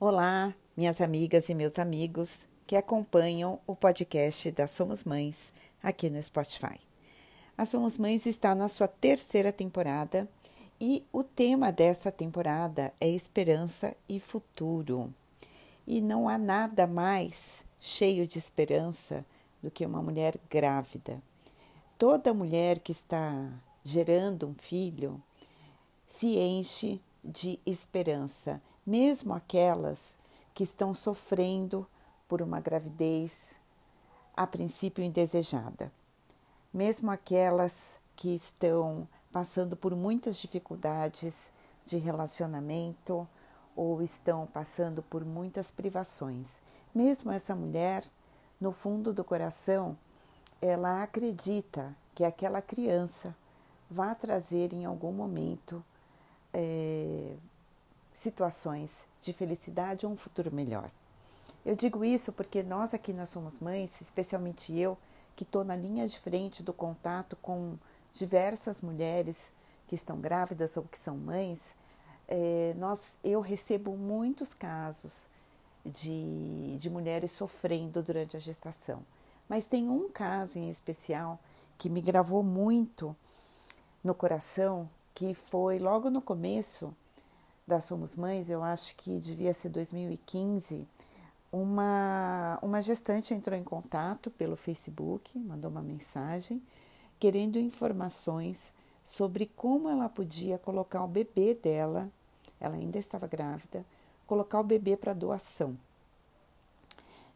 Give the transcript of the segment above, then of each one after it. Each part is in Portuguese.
Olá, minhas amigas e meus amigos que acompanham o podcast da Somos Mães aqui no Spotify. A Somos Mães está na sua terceira temporada e o tema dessa temporada é esperança e futuro. E não há nada mais cheio de esperança do que uma mulher grávida. Toda mulher que está gerando um filho se enche de esperança, mesmo aquelas que estão sofrendo por uma gravidez a princípio indesejada, mesmo aquelas que estão passando por muitas dificuldades de relacionamento ou estão passando por muitas privações. Mesmo essa mulher, no fundo do coração, ela acredita que aquela criança vai trazer em algum momento é, situações de felicidade ou um futuro melhor. Eu digo isso porque nós aqui nós Somos Mães, especialmente eu, que estou na linha de frente do contato com diversas mulheres que estão grávidas ou que são mães, é, nós, eu recebo muitos casos de, de mulheres sofrendo durante a gestação. Mas tem um caso em especial que me gravou muito no coração, que foi logo no começo da Somos Mães, eu acho que devia ser 2015, uma, uma gestante entrou em contato pelo Facebook, mandou uma mensagem querendo informações sobre como ela podia colocar o bebê dela, ela ainda estava grávida, colocar o bebê para doação.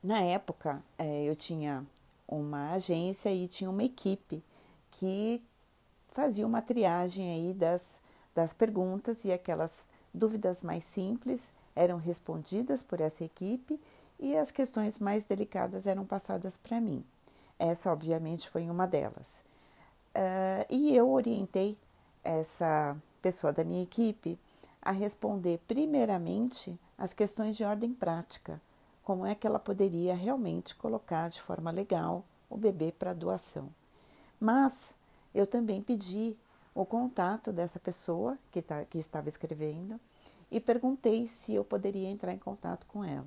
Na época, é, eu tinha uma agência e tinha uma equipe que fazia uma triagem aí das, das perguntas e aquelas dúvidas mais simples eram respondidas por essa equipe e as questões mais delicadas eram passadas para mim. Essa, obviamente, foi uma delas. Uh, e eu orientei essa pessoa da minha equipe a responder, primeiramente, as questões de ordem prática. Como é que ela poderia realmente colocar de forma legal o bebê para doação. Mas eu também pedi o contato dessa pessoa que, tá, que estava escrevendo e perguntei se eu poderia entrar em contato com ela.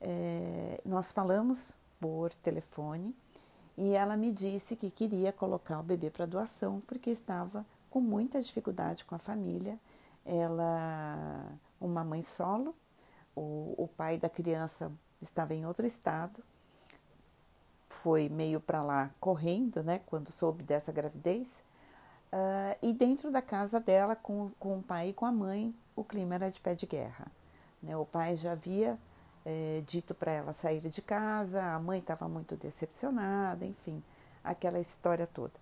É, nós falamos por telefone e ela me disse que queria colocar o bebê para doação porque estava com muita dificuldade com a família. Ela, uma mãe solo, o, o pai da criança estava em outro estado, foi meio para lá correndo, né, quando soube dessa gravidez. Uh, e dentro da casa dela, com, com o pai e com a mãe, o clima era de pé de guerra. Né? O pai já havia é, dito para ela sair de casa, a mãe estava muito decepcionada, enfim, aquela história toda.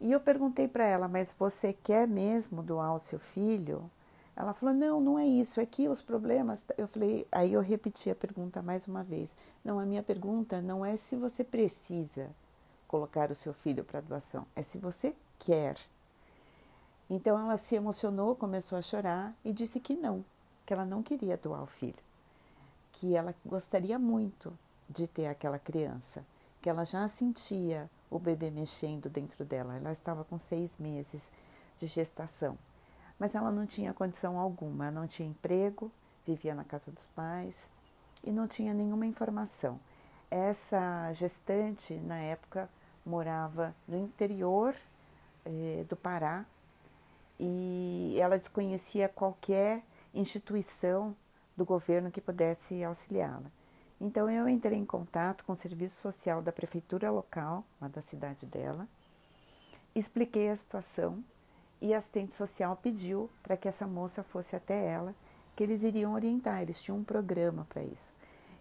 E eu perguntei para ela, mas você quer mesmo doar o seu filho? Ela falou: não, não é isso, é que os problemas. Eu falei, aí eu repeti a pergunta mais uma vez. Não, a minha pergunta não é se você precisa colocar o seu filho para doação, é se você quer. Então ela se emocionou, começou a chorar e disse que não, que ela não queria doar o filho, que ela gostaria muito de ter aquela criança, que ela já sentia o bebê mexendo dentro dela. Ela estava com seis meses de gestação mas ela não tinha condição alguma, não tinha emprego, vivia na casa dos pais e não tinha nenhuma informação. Essa gestante, na época, morava no interior eh, do Pará e ela desconhecia qualquer instituição do governo que pudesse auxiliá-la. Então eu entrei em contato com o serviço social da prefeitura local, lá da cidade dela, expliquei a situação e a assistente social pediu para que essa moça fosse até ela, que eles iriam orientar, eles tinham um programa para isso.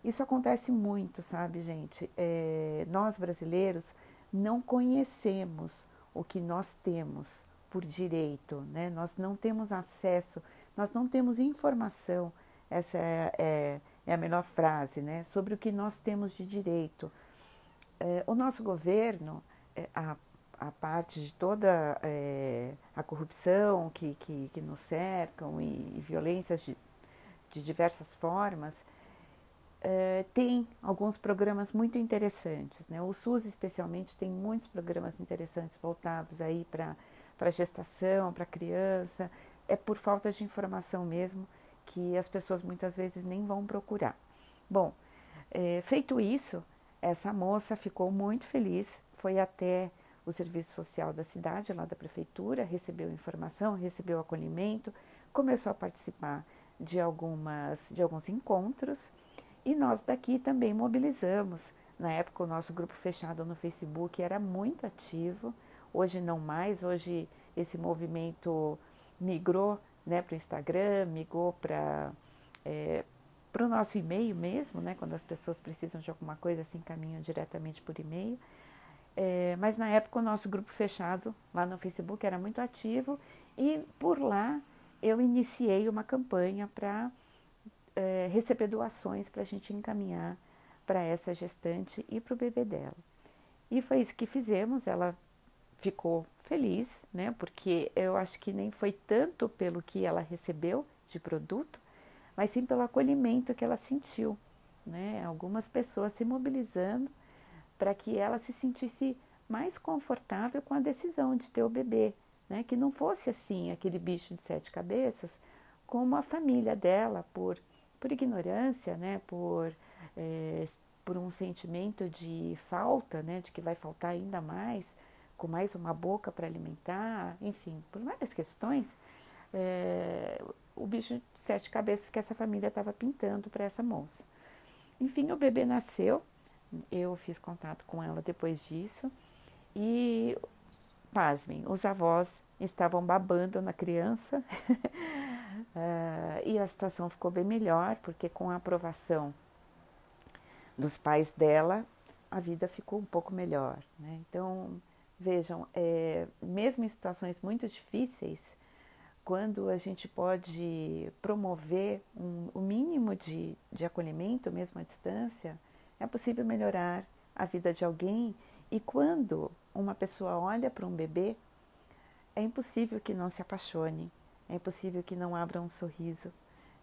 Isso acontece muito, sabe, gente? É, nós brasileiros não conhecemos o que nós temos por direito, né? Nós não temos acesso, nós não temos informação, essa é, é, é a melhor frase, né? Sobre o que nós temos de direito. É, o nosso governo, é, a a parte de toda é, a corrupção que, que, que, nos cercam e, e violências de, de, diversas formas, é, tem alguns programas muito interessantes. Né? O SUS, especialmente, tem muitos programas interessantes voltados aí para gestação, para criança. É por falta de informação mesmo que as pessoas muitas vezes nem vão procurar. Bom, é, feito isso, essa moça ficou muito feliz, foi até o serviço social da cidade, lá da prefeitura, recebeu informação, recebeu acolhimento, começou a participar de, algumas, de alguns encontros e nós daqui também mobilizamos. Na época, o nosso grupo fechado no Facebook era muito ativo, hoje não mais, hoje esse movimento migrou né, para o Instagram, migrou para é, o nosso e-mail mesmo, né, quando as pessoas precisam de alguma coisa, se encaminham diretamente por e-mail. É, mas na época o nosso grupo fechado lá no Facebook era muito ativo e por lá eu iniciei uma campanha para é, receber doações para a gente encaminhar para essa gestante e para o bebê dela. E foi isso que fizemos, ela ficou feliz, né? Porque eu acho que nem foi tanto pelo que ela recebeu de produto, mas sim pelo acolhimento que ela sentiu, né? Algumas pessoas se mobilizando para que ela se sentisse mais confortável com a decisão de ter o bebê, né? Que não fosse assim aquele bicho de sete cabeças, como a família dela por por ignorância, né? Por é, por um sentimento de falta, né? De que vai faltar ainda mais, com mais uma boca para alimentar, enfim, por várias questões. É, o bicho de sete cabeças que essa família estava pintando para essa moça. Enfim, o bebê nasceu, eu fiz contato com ela depois disso e, pasmem, os avós estavam babando na criança uh, e a situação ficou bem melhor, porque com a aprovação dos pais dela, a vida ficou um pouco melhor. Né? Então, vejam, é, mesmo em situações muito difíceis, quando a gente pode promover um, o mínimo de, de acolhimento, mesmo à distância, é possível melhorar a vida de alguém. E quando uma pessoa olha para um bebê, é impossível que não se apaixone, é impossível que não abra um sorriso,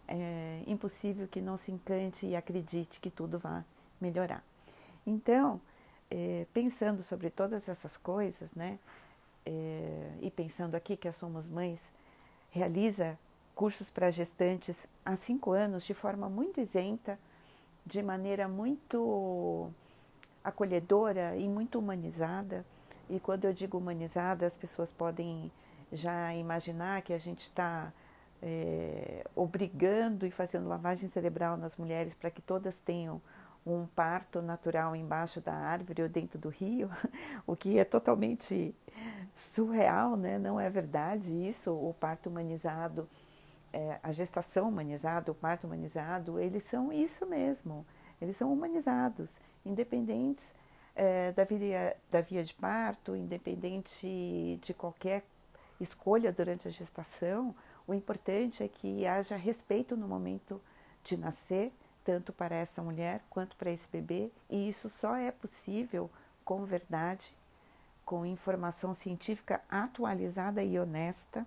é impossível que não se encante e acredite que tudo vai melhorar. Então, é, pensando sobre todas essas coisas, né, é, e pensando aqui que somos mães realiza cursos para gestantes há cinco anos de forma muito isenta, de maneira muito acolhedora e muito humanizada. E quando eu digo humanizada, as pessoas podem já imaginar que a gente está é, obrigando e fazendo lavagem cerebral nas mulheres para que todas tenham um parto natural embaixo da árvore ou dentro do rio, o que é totalmente surreal, né? Não é verdade isso. O parto humanizado, é, a gestação humanizada, o parto humanizado, eles são isso mesmo. Eles são humanizados, independentes é, da, via, da via de parto, independente de qualquer escolha durante a gestação. O importante é que haja respeito no momento de nascer, tanto para essa mulher quanto para esse bebê, e isso só é possível com verdade com informação científica atualizada e honesta,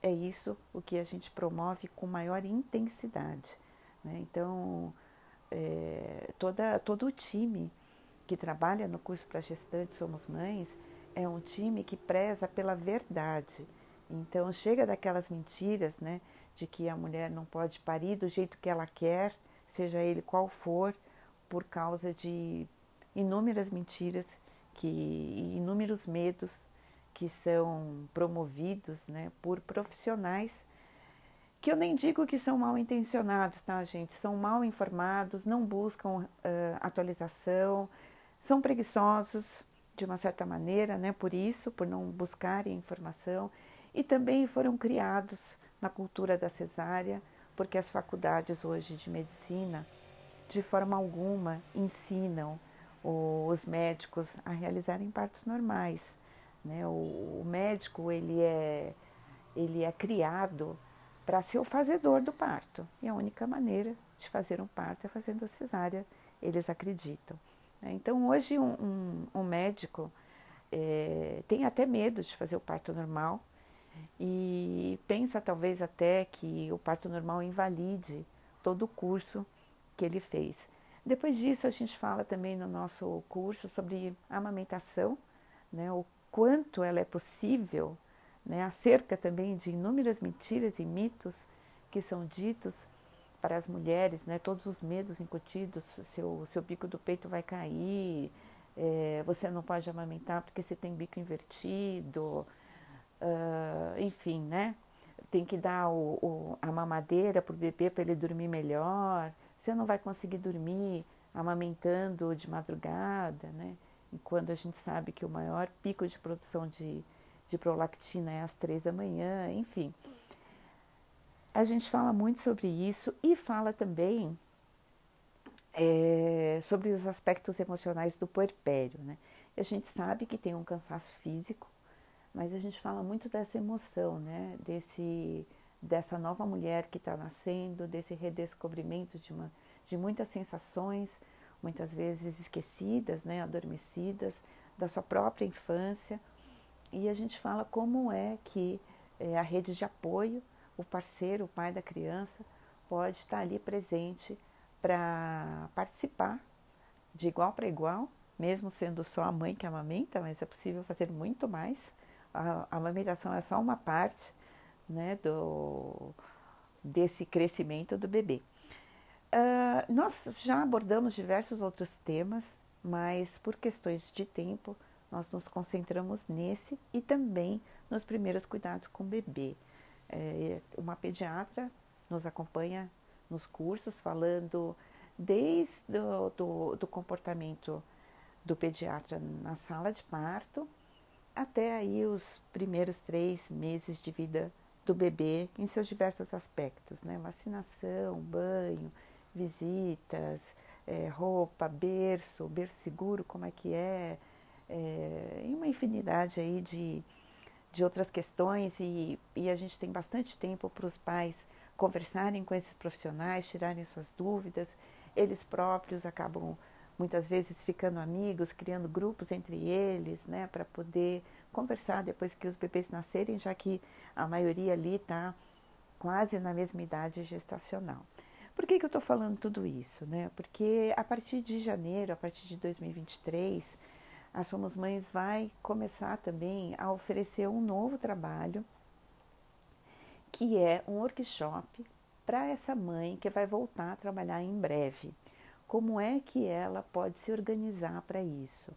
é isso o que a gente promove com maior intensidade. Né? Então, é, toda, todo o time que trabalha no curso para gestantes Somos Mães é um time que preza pela verdade. Então, chega daquelas mentiras né, de que a mulher não pode parir do jeito que ela quer, seja ele qual for, por causa de inúmeras mentiras que inúmeros medos que são promovidos né, por profissionais que eu nem digo que são mal intencionados, tá, gente? São mal informados, não buscam uh, atualização, são preguiçosos de uma certa maneira, né? Por isso, por não buscarem informação, e também foram criados na cultura da cesárea, porque as faculdades hoje de medicina, de forma alguma, ensinam os médicos a realizarem partos normais. Né? O, médico ele é, ele é criado para ser o fazedor do parto. E a única maneira de fazer um parto é fazendo a cesárea, eles acreditam. Né? Então, hoje, um, um, um médico é, tem até medo de fazer o parto normal e pensa talvez até que o parto normal invalide todo o curso que ele fez. Depois disso, a gente fala também no nosso curso sobre amamentação, né, o quanto ela é possível, né, acerca também de inúmeras mentiras e mitos que são ditos para as mulheres, né, todos os medos incutidos, seu, seu bico do peito vai cair, é, você não pode amamentar porque você tem bico invertido, uh, enfim, né? Tem que dar o, o, a mamadeira para o bebê para ele dormir melhor, você não vai conseguir dormir amamentando de madrugada, né? E quando a gente sabe que o maior pico de produção de, de prolactina é às três da manhã, enfim. A gente fala muito sobre isso e fala também é, sobre os aspectos emocionais do puerpério. Né? a gente sabe que tem um cansaço físico, mas a gente fala muito dessa emoção, né? Desse, dessa nova mulher que está nascendo, desse redescobrimento de, uma, de muitas sensações, muitas vezes esquecidas, né? adormecidas, da sua própria infância. E a gente fala como é que é, a rede de apoio o parceiro, o pai da criança, pode estar ali presente para participar de igual para igual, mesmo sendo só a mãe que amamenta, mas é possível fazer muito mais. A, a amamentação é só uma parte né, do, desse crescimento do bebê. Uh, nós já abordamos diversos outros temas, mas por questões de tempo, nós nos concentramos nesse e também nos primeiros cuidados com o bebê. É, uma pediatra nos acompanha nos cursos falando desde do, do, do comportamento do pediatra na sala de parto até aí os primeiros três meses de vida do bebê em seus diversos aspectos, né? Vacinação, banho, visitas, é, roupa, berço, berço seguro, como é que é, é, e uma infinidade aí de, de outras questões e, e a gente tem bastante tempo para os pais conversarem com esses profissionais, tirarem suas dúvidas. Eles próprios acabam muitas vezes ficando amigos, criando grupos entre eles, né, para poder conversar depois que os bebês nascerem, já que a maioria ali está quase na mesma idade gestacional. Por que, que eu estou falando tudo isso? Né? Porque a partir de janeiro, a partir de 2023, a Somos Mães vai começar também a oferecer um novo trabalho, que é um workshop para essa mãe que vai voltar a trabalhar em breve. Como é que ela pode se organizar para isso?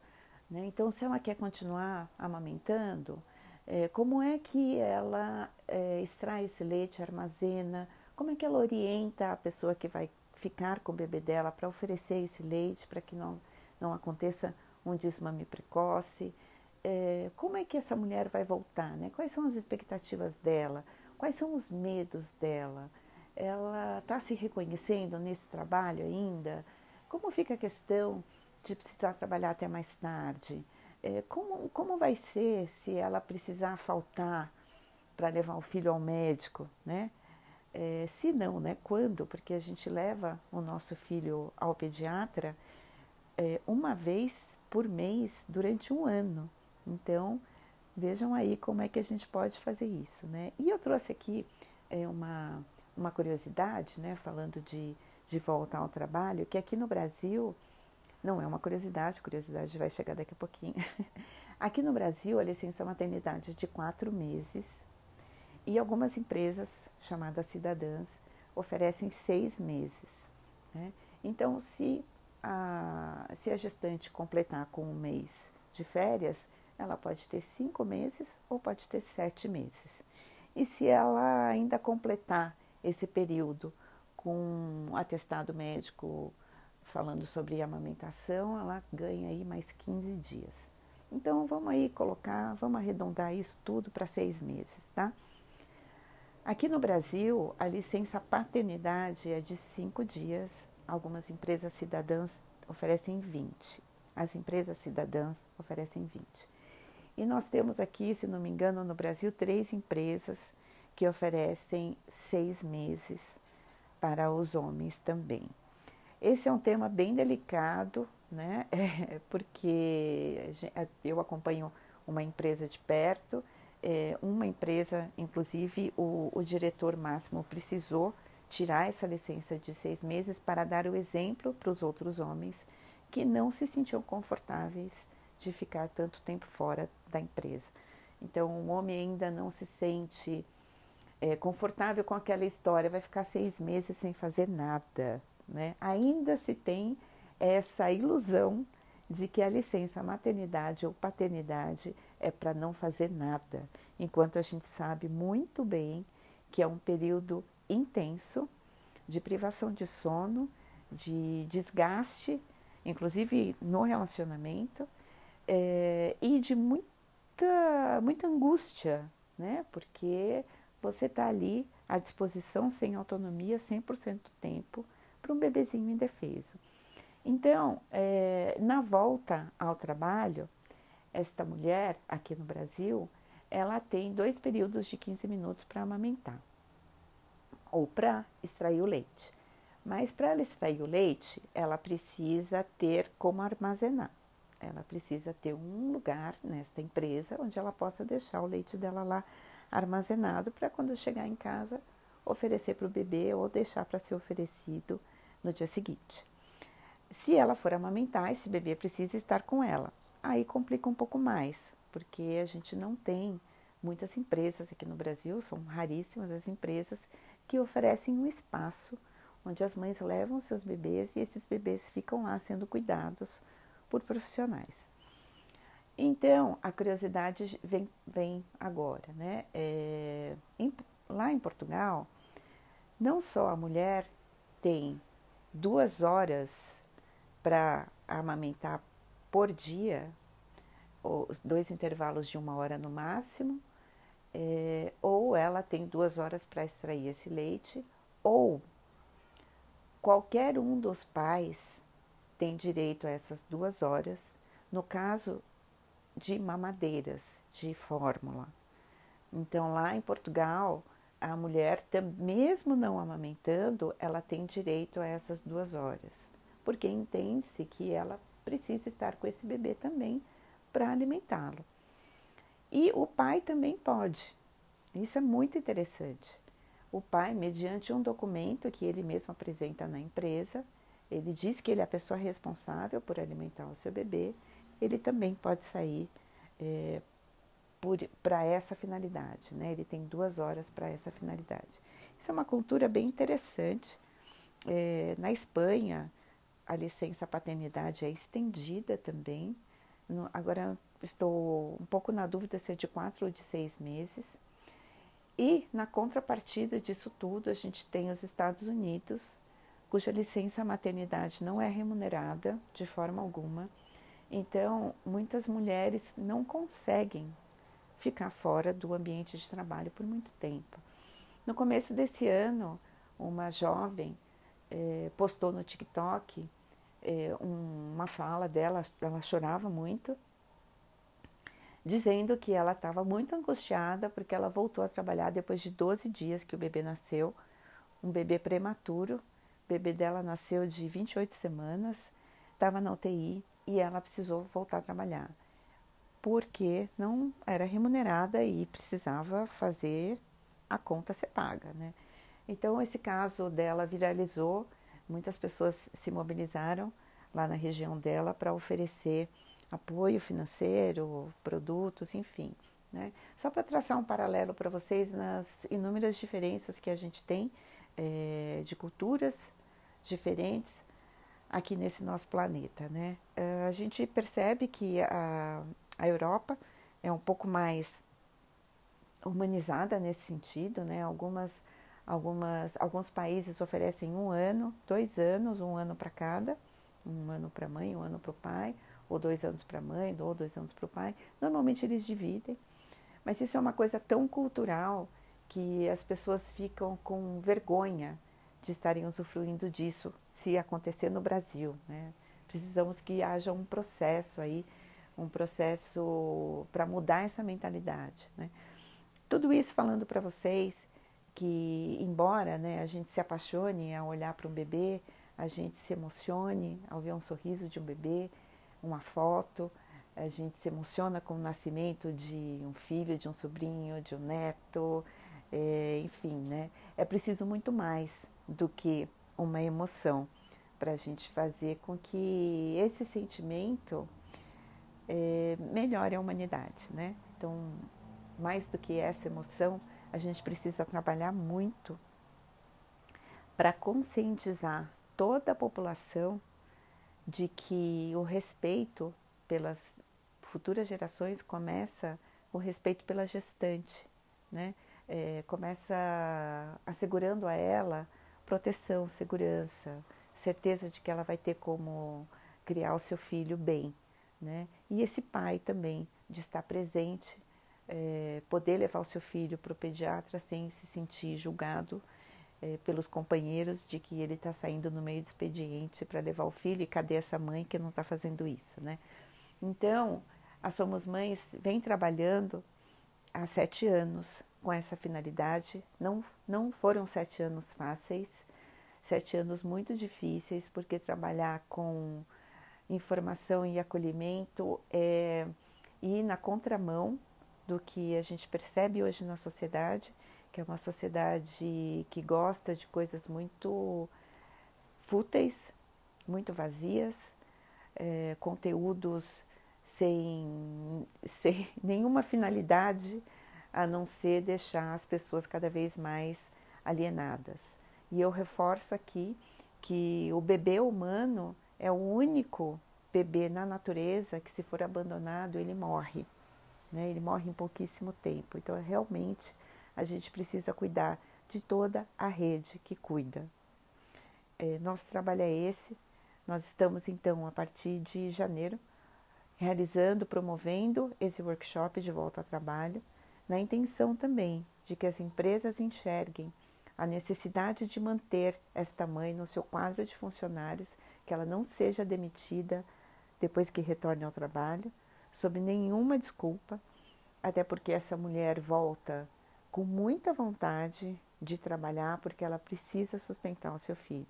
Né? Então, se ela quer continuar amamentando, é, como é que ela é, extrai esse leite, armazena, como é que ela orienta a pessoa que vai ficar com o bebê dela para oferecer esse leite para que não, não aconteça um desmame precoce. É, como é que essa mulher vai voltar? Né? Quais são as expectativas dela? Quais são os medos dela? Ela está se reconhecendo nesse trabalho ainda? Como fica a questão de precisar trabalhar até mais tarde? É, como, como vai ser se ela precisar faltar para levar o filho ao médico? Né? É, se não, né? quando? Porque a gente leva o nosso filho ao pediatra é, uma vez por mês durante um ano. Então, vejam aí como é que a gente pode fazer isso, né? E eu trouxe aqui é, uma, uma curiosidade, né? Falando de, de volta ao trabalho, que aqui no Brasil, não é uma curiosidade, curiosidade vai chegar daqui a pouquinho. aqui no Brasil, a licença maternidade é de quatro meses e algumas empresas chamadas cidadãs oferecem seis meses. Né? Então, se a, se a gestante completar com um mês de férias, ela pode ter cinco meses ou pode ter sete meses. E se ela ainda completar esse período com um atestado médico falando sobre amamentação, ela ganha aí mais 15 dias. Então vamos aí colocar, vamos arredondar isso tudo para seis meses, tá? Aqui no Brasil, a licença paternidade é de cinco dias Algumas empresas cidadãs oferecem 20. As empresas cidadãs oferecem 20. E nós temos aqui, se não me engano, no Brasil, três empresas que oferecem seis meses para os homens também. Esse é um tema bem delicado, né? É, porque eu acompanho uma empresa de perto, é, uma empresa, inclusive, o, o diretor máximo precisou tirar essa licença de seis meses para dar o exemplo para os outros homens que não se sentiam confortáveis de ficar tanto tempo fora da empresa. Então, o homem ainda não se sente é, confortável com aquela história, vai ficar seis meses sem fazer nada, né? Ainda se tem essa ilusão de que a licença maternidade ou paternidade é para não fazer nada, enquanto a gente sabe muito bem que é um período intenso de privação de sono, de desgaste, inclusive no relacionamento, é, e de muita, muita angústia, né? Porque você está ali à disposição, sem autonomia, 100% do tempo, para um bebezinho indefeso. Então, é, na volta ao trabalho, esta mulher aqui no Brasil, ela tem dois períodos de 15 minutos para amamentar ou para extrair o leite. Mas para ela extrair o leite, ela precisa ter como armazenar. Ela precisa ter um lugar nesta empresa onde ela possa deixar o leite dela lá armazenado para quando chegar em casa oferecer para o bebê ou deixar para ser oferecido no dia seguinte. Se ela for amamentar, esse bebê precisa estar com ela. Aí complica um pouco mais, porque a gente não tem muitas empresas aqui no Brasil, são raríssimas as empresas que oferecem um espaço onde as mães levam seus bebês e esses bebês ficam lá sendo cuidados por profissionais. Então, a curiosidade vem, vem agora, né? É, em, lá em Portugal, não só a mulher tem duas horas para amamentar por dia, ou dois intervalos de uma hora no máximo, é, ou ela tem duas horas para extrair esse leite, ou qualquer um dos pais tem direito a essas duas horas. No caso de mamadeiras, de fórmula. Então, lá em Portugal, a mulher, mesmo não amamentando, ela tem direito a essas duas horas, porque entende-se que ela precisa estar com esse bebê também para alimentá-lo. E o pai também pode. Isso é muito interessante. O pai, mediante um documento que ele mesmo apresenta na empresa, ele diz que ele é a pessoa responsável por alimentar o seu bebê ele também pode sair é, para essa finalidade. Né? Ele tem duas horas para essa finalidade. Isso é uma cultura bem interessante. É, na Espanha, a licença paternidade é estendida também. No, agora estou um pouco na dúvida se é de quatro ou de seis meses. E na contrapartida disso tudo, a gente tem os Estados Unidos, cuja licença maternidade não é remunerada de forma alguma então, muitas mulheres não conseguem ficar fora do ambiente de trabalho por muito tempo. No começo desse ano, uma jovem eh, postou no TikTok eh, um, uma fala dela, ela chorava muito, dizendo que ela estava muito angustiada porque ela voltou a trabalhar depois de 12 dias que o bebê nasceu, um bebê prematuro. O bebê dela nasceu de 28 semanas, estava na UTI, e ela precisou voltar a trabalhar, porque não era remunerada e precisava fazer a conta ser paga, né? Então esse caso dela viralizou, muitas pessoas se mobilizaram lá na região dela para oferecer apoio financeiro, produtos, enfim. Né? Só para traçar um paralelo para vocês nas inúmeras diferenças que a gente tem é, de culturas diferentes, aqui nesse nosso planeta, né? Eh, a gente percebe que a, a Europa é um pouco mais humanizada nesse sentido, né? Algumas, algumas, alguns países oferecem um ano, dois anos, um ano para cada, um ano para a mãe, um ano para o pai, ou dois anos para a mãe, ou dois anos para o pai. Normalmente eles dividem, mas isso é uma coisa tão cultural que as pessoas ficam com vergonha de estarem usufruindo disso se acontecer no Brasil. Né? Precisamos que haja um processo aí, um processo para mudar essa mentalidade. Né? Tudo isso falando para vocês que, embora né, a gente se apaixone ao olhar para um bebê, a gente se emocione ao ver um sorriso de um bebê, uma foto, a gente se emociona com o nascimento de um filho, de um sobrinho, de um neto, é, enfim, né? É preciso muito mais do que uma emoção para a gente fazer com que esse sentimento é, melhore a humanidade, né? Então, mais do que essa emoção, a gente precisa trabalhar muito para conscientizar toda a população de que o respeito pelas futuras gerações começa o respeito pela gestante, né? É, começa assegurando a ela proteção, segurança, certeza de que ela vai ter como criar o seu filho bem, né? E esse pai também de estar presente, é, poder levar o seu filho para o pediatra sem se sentir julgado é, pelos companheiros de que ele está saindo no meio de expediente para levar o filho e cadê essa mãe que não está fazendo isso, né? Então, a Somos Mães vem trabalhando há sete anos com essa finalidade. Não, não foram sete anos fáceis, sete anos muito difíceis, porque trabalhar com informação e acolhimento é ir na contramão do que a gente percebe hoje na sociedade, que é uma sociedade que gosta de coisas muito fúteis, muito vazias, é, conteúdos sem, sem nenhuma finalidade a não ser deixar as pessoas cada vez mais alienadas. E eu reforço aqui que o bebê humano é o único bebê na natureza que, se for abandonado, ele morre. Né? Ele morre em pouquíssimo tempo. Então, realmente, a gente precisa cuidar de toda a rede que cuida. É, nosso trabalho é esse. Nós estamos, então, a partir de janeiro, realizando, promovendo esse workshop de volta ao trabalho, na intenção também de que as empresas enxerguem a necessidade de manter esta mãe no seu quadro de funcionários, que ela não seja demitida depois que retorne ao trabalho, sob nenhuma desculpa, até porque essa mulher volta com muita vontade de trabalhar, porque ela precisa sustentar o seu filho.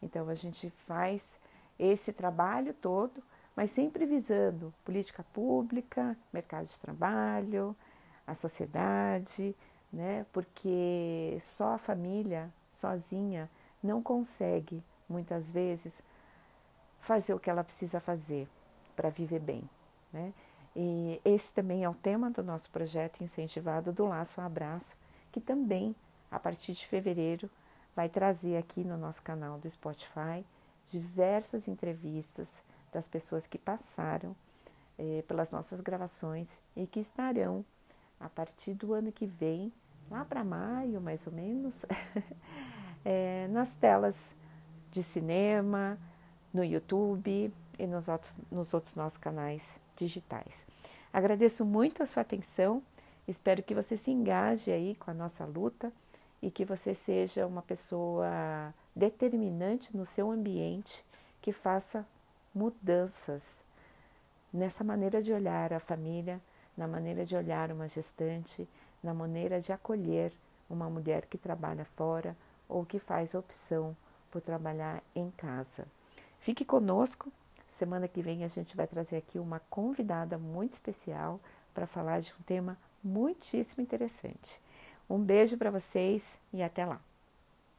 Então a gente faz esse trabalho todo mas sempre visando política pública, mercado de trabalho, a sociedade, né? Porque só a família sozinha não consegue muitas vezes fazer o que ela precisa fazer para viver bem, né? E esse também é o tema do nosso projeto incentivado do Laço Abraço, que também a partir de fevereiro vai trazer aqui no nosso canal do Spotify diversas entrevistas das pessoas que passaram é, pelas nossas gravações e que estarão a partir do ano que vem, lá para maio mais ou menos, é, nas telas de cinema, no YouTube e nos outros, nos outros nossos canais digitais. Agradeço muito a sua atenção, espero que você se engaje aí com a nossa luta e que você seja uma pessoa determinante no seu ambiente que faça mudanças nessa maneira de olhar a família, na maneira de olhar uma gestante, na maneira de acolher uma mulher que trabalha fora ou que faz opção por trabalhar em casa. Fique conosco. Semana que vem a gente vai trazer aqui uma convidada muito especial para falar de um tema muitíssimo interessante. Um beijo para vocês e até lá.